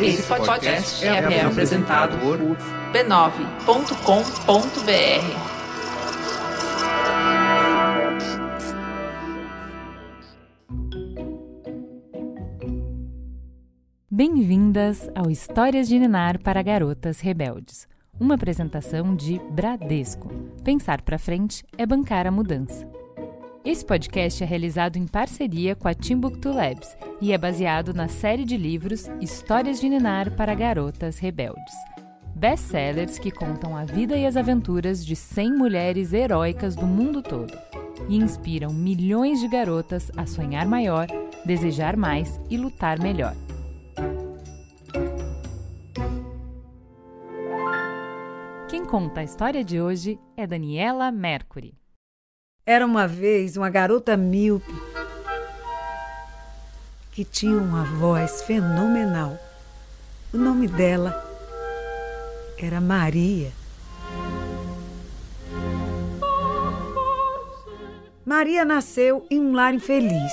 Esse podcast é, é apresentado por b9.com.br. Bem-vindas ao Histórias de Ninar para Garotas Rebeldes. Uma apresentação de Bradesco. Pensar para frente é bancar a mudança. Esse podcast é realizado em parceria com a Timbuktu Labs e é baseado na série de livros Histórias de Ninar para Garotas Rebeldes. Best-sellers que contam a vida e as aventuras de 100 mulheres heróicas do mundo todo e inspiram milhões de garotas a sonhar maior, desejar mais e lutar melhor. Quem conta a história de hoje é Daniela Mercury. Era uma vez uma garota míope que tinha uma voz fenomenal. O nome dela era Maria. Maria nasceu em um lar infeliz.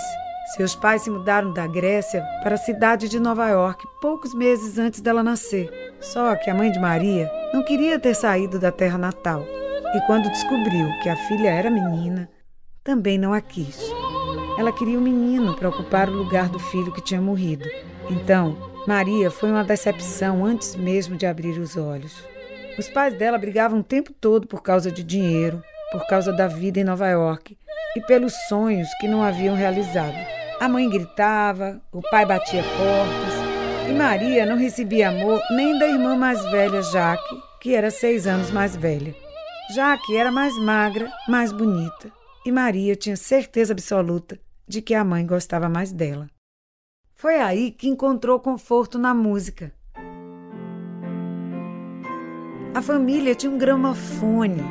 Seus pais se mudaram da Grécia para a cidade de Nova York poucos meses antes dela nascer. Só que a mãe de Maria não queria ter saído da terra natal e quando descobriu que a filha era menina, também não a quis. Ela queria um menino para ocupar o lugar do filho que tinha morrido. Então, Maria foi uma decepção antes mesmo de abrir os olhos. Os pais dela brigavam o tempo todo por causa de dinheiro, por causa da vida em Nova York e pelos sonhos que não haviam realizado. A mãe gritava, o pai batia portas e Maria não recebia amor nem da irmã mais velha, Jaque, que era seis anos mais velha. Jaque era mais magra, mais bonita, e Maria tinha certeza absoluta de que a mãe gostava mais dela. Foi aí que encontrou conforto na música. A família tinha um gramofone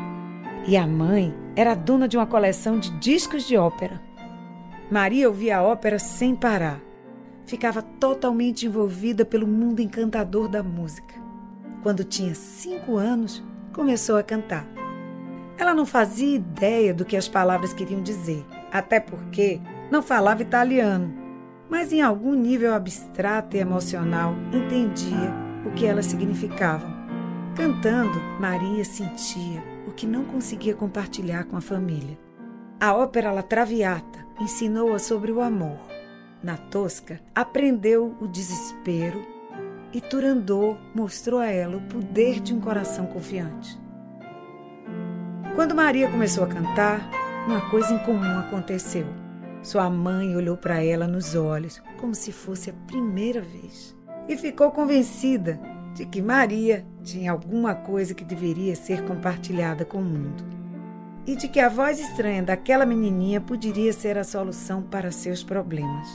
e a mãe era dona de uma coleção de discos de ópera. Maria ouvia a ópera sem parar. Ficava totalmente envolvida pelo mundo encantador da música. Quando tinha cinco anos, começou a cantar. Ela não fazia ideia do que as palavras queriam dizer, até porque não falava italiano, mas em algum nível abstrato e emocional entendia o que elas significavam. Cantando, Maria sentia o que não conseguia compartilhar com a família. A ópera La Traviata ensinou-a sobre o amor. Na Tosca, aprendeu o desespero e Turandot mostrou a ela o poder de um coração confiante. Quando Maria começou a cantar, uma coisa incomum aconteceu. Sua mãe olhou para ela nos olhos, como se fosse a primeira vez, e ficou convencida de que Maria tinha alguma coisa que deveria ser compartilhada com o mundo. E de que a voz estranha daquela menininha poderia ser a solução para seus problemas.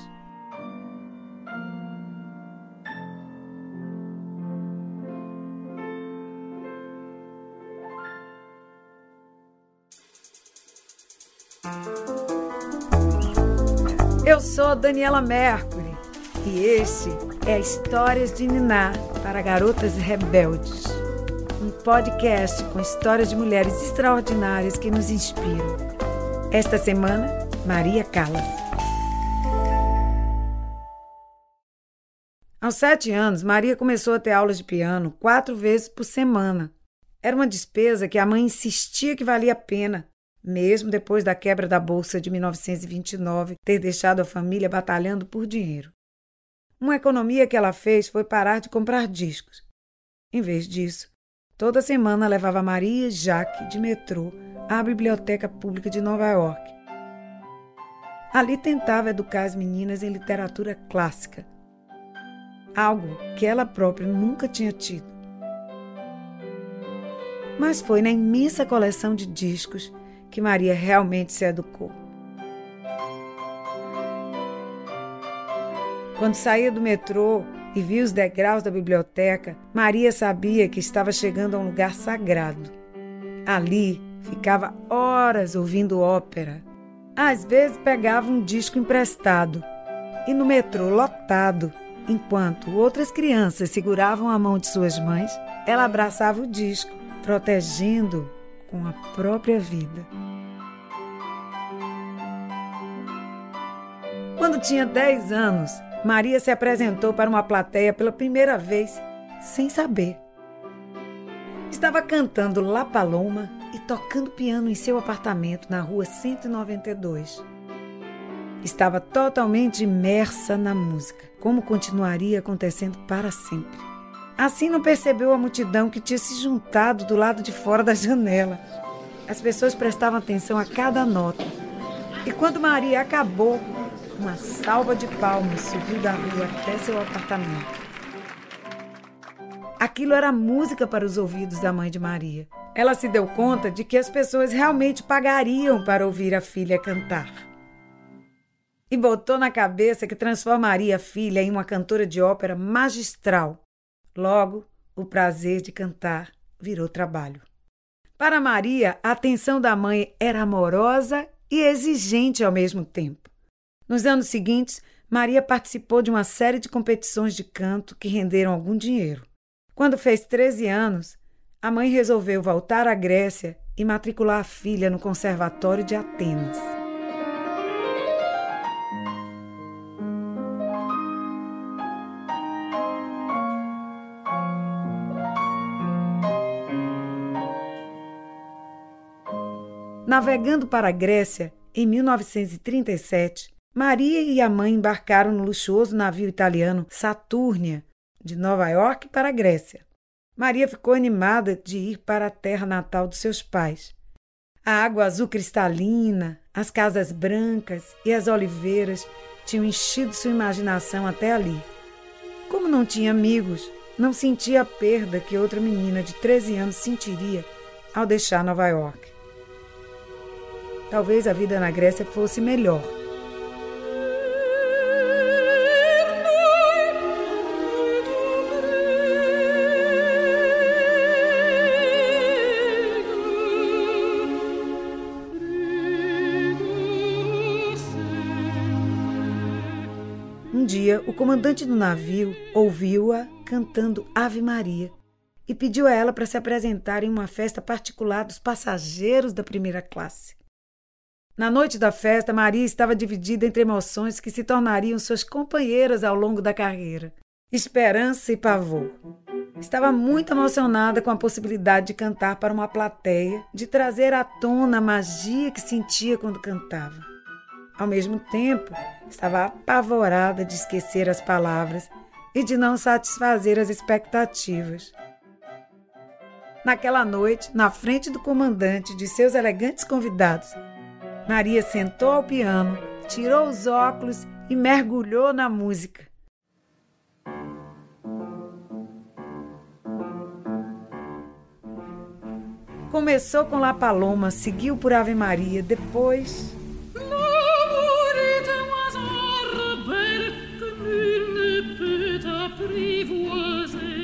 Sou Daniela Mercury e este é Histórias de Niná para Garotas Rebeldes. Um podcast com histórias de mulheres extraordinárias que nos inspiram. Esta semana, Maria Callas. Aos sete anos, Maria começou a ter aulas de piano quatro vezes por semana. Era uma despesa que a mãe insistia que valia a pena, mesmo depois da quebra da Bolsa de 1929 ter deixado a família batalhando por dinheiro. Uma economia que ela fez foi parar de comprar discos. Em vez disso, toda semana levava Maria e Jaque de metrô à Biblioteca Pública de Nova York. Ali tentava educar as meninas em literatura clássica, algo que ela própria nunca tinha tido. Mas foi na imensa coleção de discos que Maria realmente se educou. Quando saía do metrô e via os degraus da biblioteca, Maria sabia que estava chegando a um lugar sagrado. Ali ficava horas ouvindo ópera. Às vezes pegava um disco emprestado e no metrô lotado, enquanto outras crianças seguravam a mão de suas mães, ela abraçava o disco, protegendo com a própria vida. Quando tinha 10 anos, Maria se apresentou para uma plateia pela primeira vez, sem saber. Estava cantando La Paloma e tocando piano em seu apartamento na rua 192. Estava totalmente imersa na música, como continuaria acontecendo para sempre. Assim não percebeu a multidão que tinha se juntado do lado de fora da janela. As pessoas prestavam atenção a cada nota. E quando Maria acabou, uma salva de palmas subiu da rua até seu apartamento. Aquilo era música para os ouvidos da mãe de Maria. Ela se deu conta de que as pessoas realmente pagariam para ouvir a filha cantar. E botou na cabeça que transformaria a filha em uma cantora de ópera magistral. Logo, o prazer de cantar virou trabalho. Para Maria, a atenção da mãe era amorosa e exigente ao mesmo tempo. Nos anos seguintes, Maria participou de uma série de competições de canto que renderam algum dinheiro. Quando fez 13 anos, a mãe resolveu voltar à Grécia e matricular a filha no Conservatório de Atenas. Navegando para a Grécia, em 1937, Maria e a mãe embarcaram no luxuoso navio italiano Saturnia de Nova York para a Grécia. Maria ficou animada de ir para a terra natal dos seus pais. A água azul cristalina, as casas brancas e as oliveiras tinham enchido sua imaginação até ali. Como não tinha amigos, não sentia a perda que outra menina de 13 anos sentiria ao deixar Nova York. Talvez a vida na Grécia fosse melhor dia, o comandante do navio ouviu-a cantando Ave Maria e pediu a ela para se apresentar em uma festa particular dos passageiros da primeira classe. Na noite da festa, Maria estava dividida entre emoções que se tornariam suas companheiras ao longo da carreira: esperança e pavor. Estava muito emocionada com a possibilidade de cantar para uma plateia, de trazer à tona a magia que sentia quando cantava. Ao mesmo tempo, estava apavorada de esquecer as palavras e de não satisfazer as expectativas. Naquela noite, na frente do comandante e de seus elegantes convidados, Maria sentou ao piano, tirou os óculos e mergulhou na música. Começou com La Paloma, seguiu por Ave Maria, depois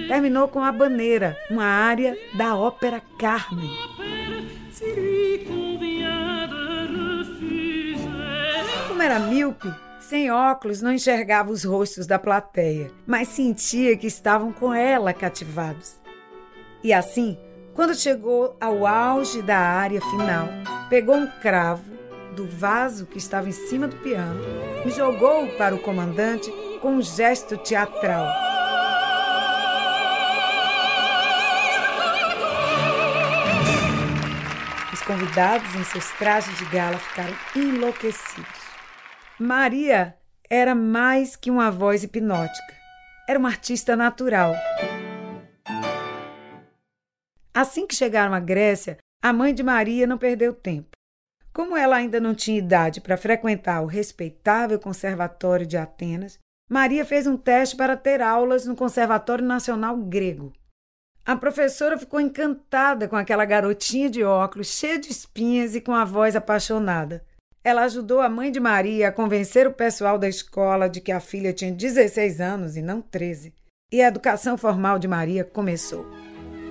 terminou com a Baneira, uma área da ópera Carmen. Era míope, sem óculos, não enxergava os rostos da plateia, mas sentia que estavam com ela cativados. E assim, quando chegou ao auge da área final, pegou um cravo do vaso que estava em cima do piano e jogou-o para o comandante com um gesto teatral. convidados em seus trajes de gala ficaram enlouquecidos. Maria era mais que uma voz hipnótica. Era uma artista natural. Assim que chegaram à Grécia, a mãe de Maria não perdeu tempo. Como ela ainda não tinha idade para frequentar o respeitável Conservatório de Atenas, Maria fez um teste para ter aulas no Conservatório Nacional Grego. A professora ficou encantada com aquela garotinha de óculos, cheia de espinhas e com a voz apaixonada. Ela ajudou a mãe de Maria a convencer o pessoal da escola de que a filha tinha 16 anos e não 13. E a educação formal de Maria começou.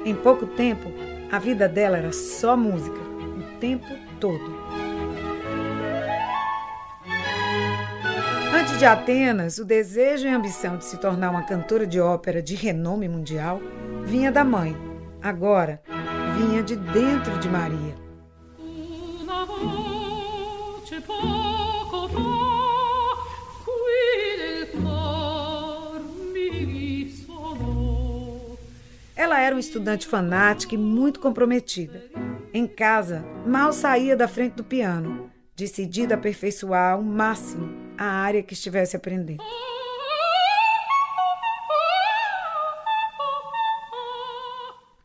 Em pouco tempo, a vida dela era só música, o tempo todo. Antes de Atenas, o desejo e a ambição de se tornar uma cantora de ópera de renome mundial vinha da mãe. Agora, vinha de dentro de Maria. Ela era uma estudante fanática e muito comprometida. Em casa, mal saía da frente do piano, decidida a aperfeiçoar ao máximo a área que estivesse aprendendo.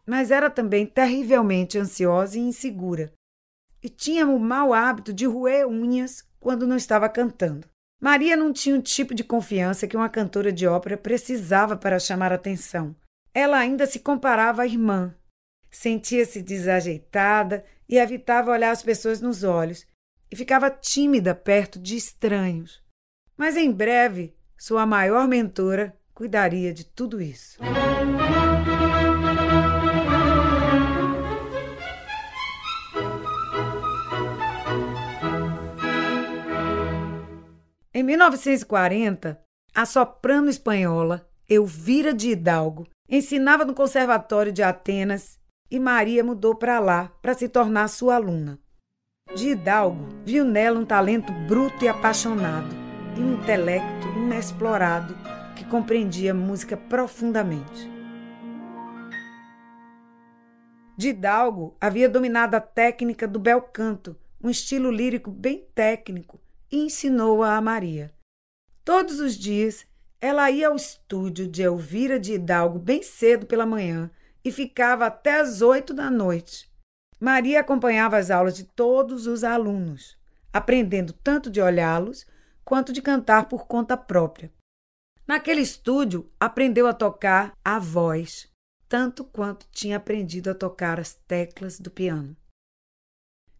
Mas era também terrivelmente ansiosa e insegura, e tinha o mau hábito de roer unhas quando não estava cantando. Maria não tinha o tipo de confiança que uma cantora de ópera precisava para chamar atenção. Ela ainda se comparava à irmã. Sentia-se desajeitada e evitava olhar as pessoas nos olhos, e ficava tímida perto de estranhos. Mas em breve, sua maior mentora cuidaria de tudo isso. Em 1940, a soprano espanhola Elvira de Hidalgo ensinava no Conservatório de Atenas e Maria mudou para lá para se tornar sua aluna. De Hidalgo viu nela um talento bruto e apaixonado e um intelecto inexplorado que compreendia música profundamente. De Hidalgo havia dominado a técnica do bel canto, um estilo lírico bem técnico, ensinou-a a Maria. Todos os dias ela ia ao estúdio de Elvira de Hidalgo bem cedo pela manhã e ficava até as oito da noite. Maria acompanhava as aulas de todos os alunos, aprendendo tanto de olhá-los quanto de cantar por conta própria. Naquele estúdio, aprendeu a tocar a voz, tanto quanto tinha aprendido a tocar as teclas do piano.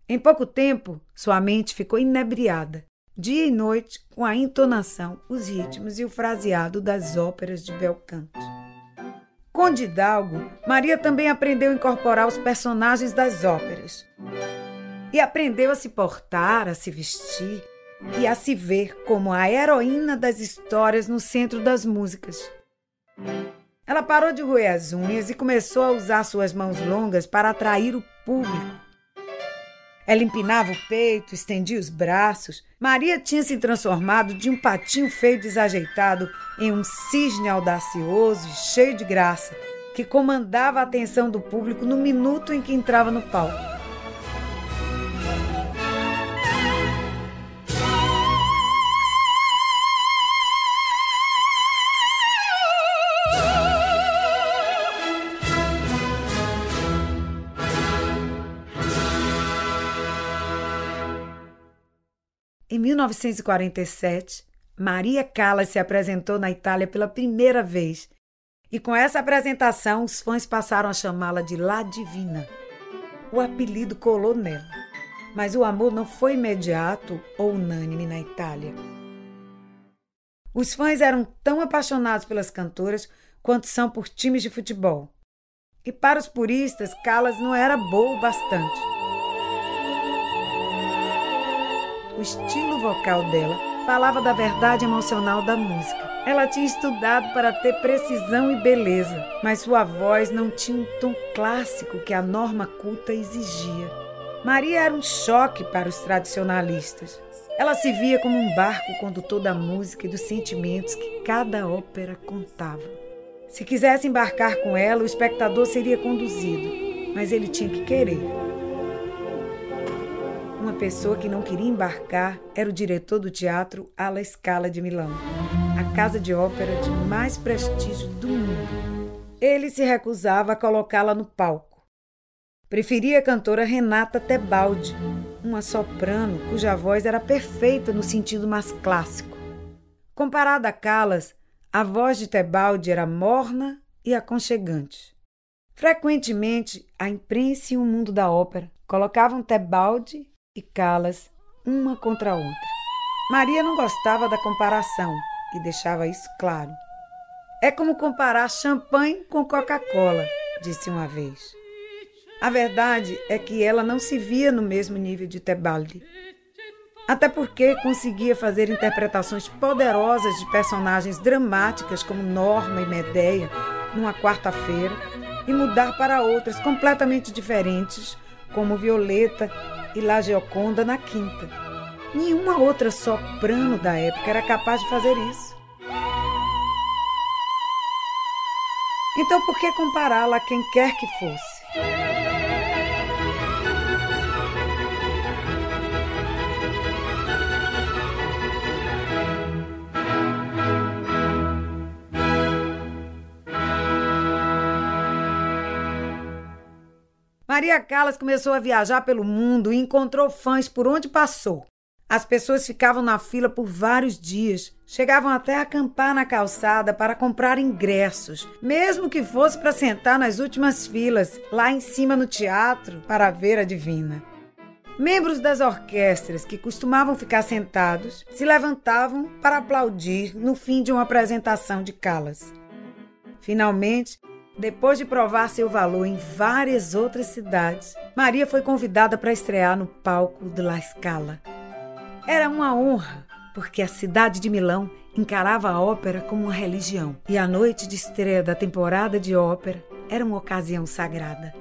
Em pouco tempo, sua mente ficou inebriada dia e noite com a entonação, os ritmos e o fraseado das óperas de bel canto. Com Didalgo, Maria também aprendeu a incorporar os personagens das óperas. E aprendeu a se portar, a se vestir e a se ver como a heroína das histórias no centro das músicas. Ela parou de roer as unhas e começou a usar suas mãos longas para atrair o público ela empinava o peito, estendia os braços. Maria tinha se transformado de um patinho feio desajeitado em um cisne audacioso e cheio de graça, que comandava a atenção do público no minuto em que entrava no palco. Em 1947, Maria Callas se apresentou na Itália pela primeira vez. E com essa apresentação, os fãs passaram a chamá-la de La Divina. O apelido colou nela. Mas o amor não foi imediato ou unânime na Itália. Os fãs eram tão apaixonados pelas cantoras quanto são por times de futebol. E para os puristas, Callas não era boa o bastante. O estilo vocal dela falava da verdade emocional da música. Ela tinha estudado para ter precisão e beleza, mas sua voz não tinha um tom clássico que a norma culta exigia. Maria era um choque para os tradicionalistas. Ela se via como um barco condutor da música e dos sentimentos que cada ópera contava. Se quisesse embarcar com ela, o espectador seria conduzido, mas ele tinha que querer. Uma pessoa que não queria embarcar era o diretor do teatro Alla Scala de Milão, a casa de ópera de mais prestígio do mundo. Ele se recusava a colocá-la no palco. Preferia a cantora Renata Tebaldi, uma soprano cuja voz era perfeita no sentido mais clássico. Comparada a Callas, a voz de Tebaldi era morna e aconchegante. Frequentemente, a imprensa e o mundo da ópera colocavam Tebaldi e Calas uma contra a outra. Maria não gostava da comparação e deixava isso claro. É como comparar champanhe com Coca-Cola, disse uma vez. A verdade é que ela não se via no mesmo nível de Tebaldi. Até porque conseguia fazer interpretações poderosas de personagens dramáticas como Norma e Medeia numa quarta-feira e mudar para outras completamente diferentes, como Violeta e La Gioconda na quinta. Nenhuma outra soprano da época era capaz de fazer isso. Então por que compará-la a quem quer que fosse? Maria Callas começou a viajar pelo mundo e encontrou fãs por onde passou. As pessoas ficavam na fila por vários dias, chegavam até a acampar na calçada para comprar ingressos, mesmo que fosse para sentar nas últimas filas, lá em cima no teatro, para ver a divina. Membros das orquestras que costumavam ficar sentados se levantavam para aplaudir no fim de uma apresentação de Calas. Finalmente, depois de provar seu valor em várias outras cidades, Maria foi convidada para estrear no palco do La Scala. Era uma honra, porque a cidade de Milão encarava a ópera como uma religião e a noite de estreia da temporada de ópera era uma ocasião sagrada.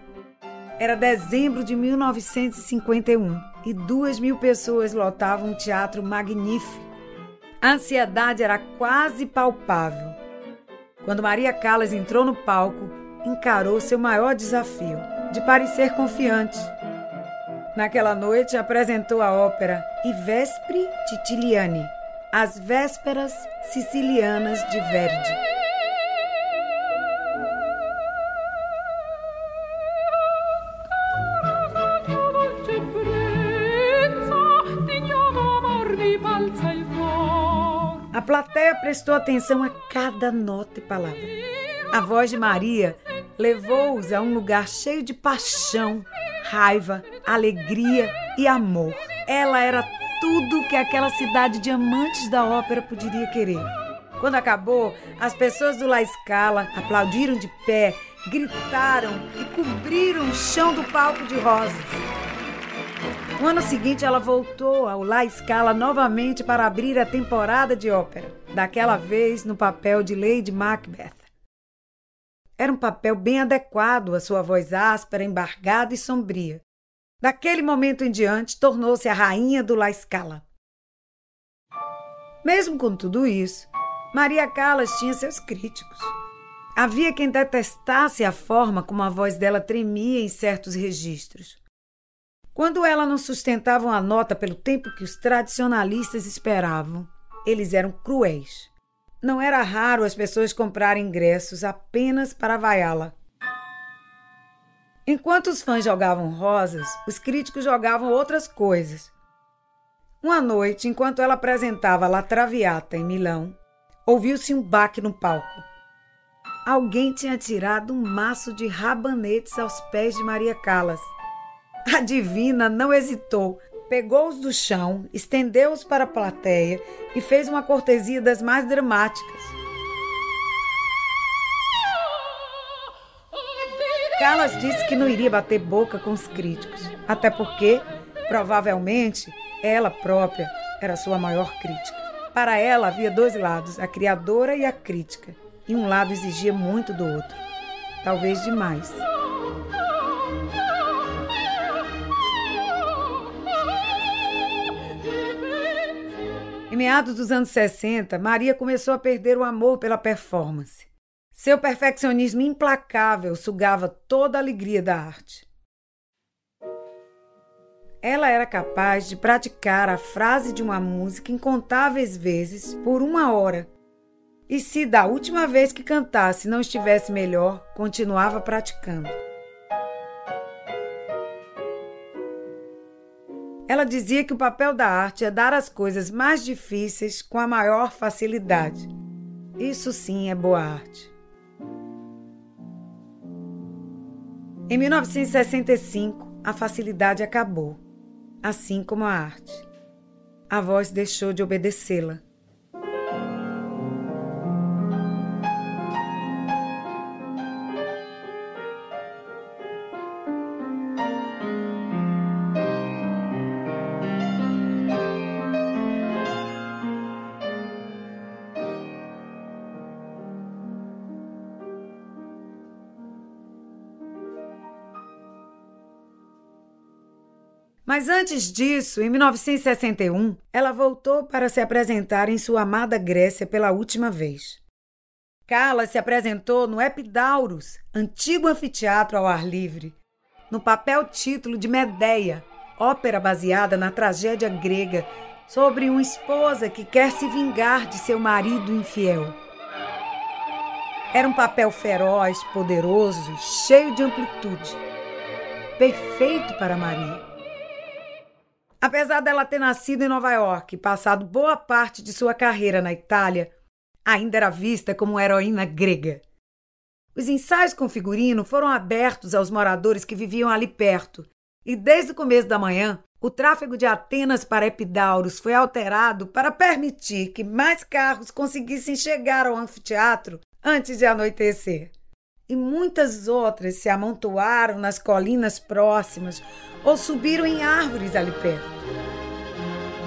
Era dezembro de 1951 e duas mil pessoas lotavam o teatro magnífico. A ansiedade era quase palpável. Quando Maria Callas entrou no palco, encarou seu maior desafio, de parecer confiante Naquela noite apresentou a ópera I Vespri Titiliani, As Vésperas Sicilianas de Verdi. Prestou atenção a cada nota e palavra. A voz de Maria levou-os a um lugar cheio de paixão raiva, alegria e amor. Ela era tudo que aquela cidade de amantes da ópera poderia querer. Quando acabou, as pessoas do La Scala aplaudiram de pé, gritaram e cobriram o chão do palco de rosas. No ano seguinte, ela voltou ao La Scala novamente para abrir a temporada de ópera, daquela vez no papel de Lady Macbeth. Era um papel bem adequado à sua voz áspera, embargada e sombria. Daquele momento em diante, tornou-se a rainha do La Scala. Mesmo com tudo isso, Maria Callas tinha seus críticos. Havia quem detestasse a forma como a voz dela tremia em certos registros. Quando ela não sustentava a nota pelo tempo que os tradicionalistas esperavam, eles eram cruéis. Não era raro as pessoas comprarem ingressos apenas para vaiá-la. Enquanto os fãs jogavam rosas, os críticos jogavam outras coisas. Uma noite, enquanto ela apresentava La Traviata em Milão, ouviu-se um baque no palco. Alguém tinha tirado um maço de rabanetes aos pés de Maria Callas. A divina não hesitou, pegou-os do chão, estendeu-os para a plateia e fez uma cortesia das mais dramáticas. Callas disse que não iria bater boca com os críticos, até porque, provavelmente, ela própria era sua maior crítica. Para ela havia dois lados, a criadora e a crítica, e um lado exigia muito do outro, talvez demais. Em meados dos anos 60, Maria começou a perder o amor pela performance. Seu perfeccionismo implacável sugava toda a alegria da arte. Ela era capaz de praticar a frase de uma música incontáveis vezes por uma hora. E se da última vez que cantasse não estivesse melhor, continuava praticando. Ela dizia que o papel da arte é dar as coisas mais difíceis com a maior facilidade. Isso sim é boa arte. Em 1965, a facilidade acabou, assim como a arte. A voz deixou de obedecê-la. Mas antes disso, em 1961, ela voltou para se apresentar em sua amada Grécia pela última vez. Carla se apresentou no Epidaurus, antigo anfiteatro ao ar livre, no papel título de Medeia, ópera baseada na tragédia grega sobre uma esposa que quer se vingar de seu marido infiel. Era um papel feroz, poderoso, cheio de amplitude. Perfeito para Maria. Apesar dela ter nascido em Nova York e passado boa parte de sua carreira na Itália, ainda era vista como heroína grega. Os ensaios com figurino foram abertos aos moradores que viviam ali perto, e desde o começo da manhã, o tráfego de Atenas para Epidauros foi alterado para permitir que mais carros conseguissem chegar ao anfiteatro antes de anoitecer. E muitas outras se amontoaram nas colinas próximas ou subiram em árvores ali perto.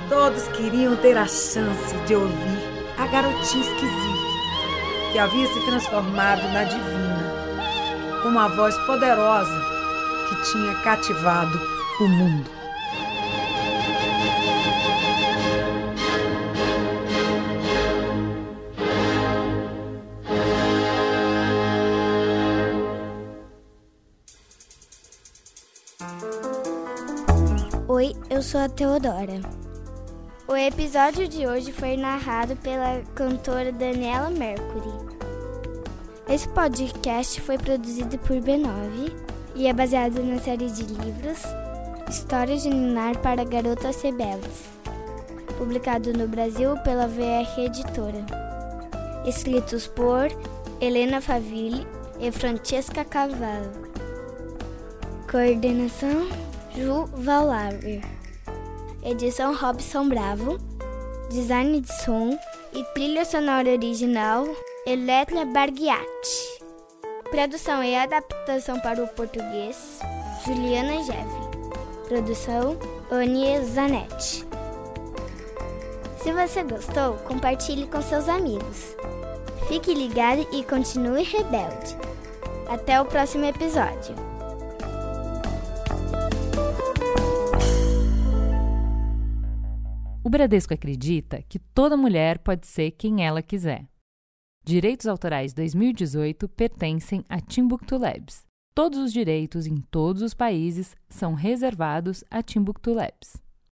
Todos queriam ter a chance de ouvir a garotinha esquisita que havia se transformado na divina, com uma voz poderosa que tinha cativado o mundo. Oi, eu sou a Teodora. O episódio de hoje foi narrado pela cantora Daniela Mercury. Esse podcast foi produzido por B9 e é baseado na série de livros Histórias de Ninar para Garotas Rebeldes, publicado no Brasil pela VR Editora. Escritos por Helena Faville e Francesca Cavallo. Coordenação Ju Valaver. Edição Robson Bravo. Design de som e trilha sonora original Eletra Barghiati. Produção e adaptação para o português Juliana Geve. Produção Anie Zanetti. Se você gostou, compartilhe com seus amigos. Fique ligado e continue rebelde. Até o próximo episódio. O Bradesco acredita que toda mulher pode ser quem ela quiser. Direitos Autorais 2018 pertencem a Timbuktu Labs. Todos os direitos em todos os países são reservados a Timbuktu Labs.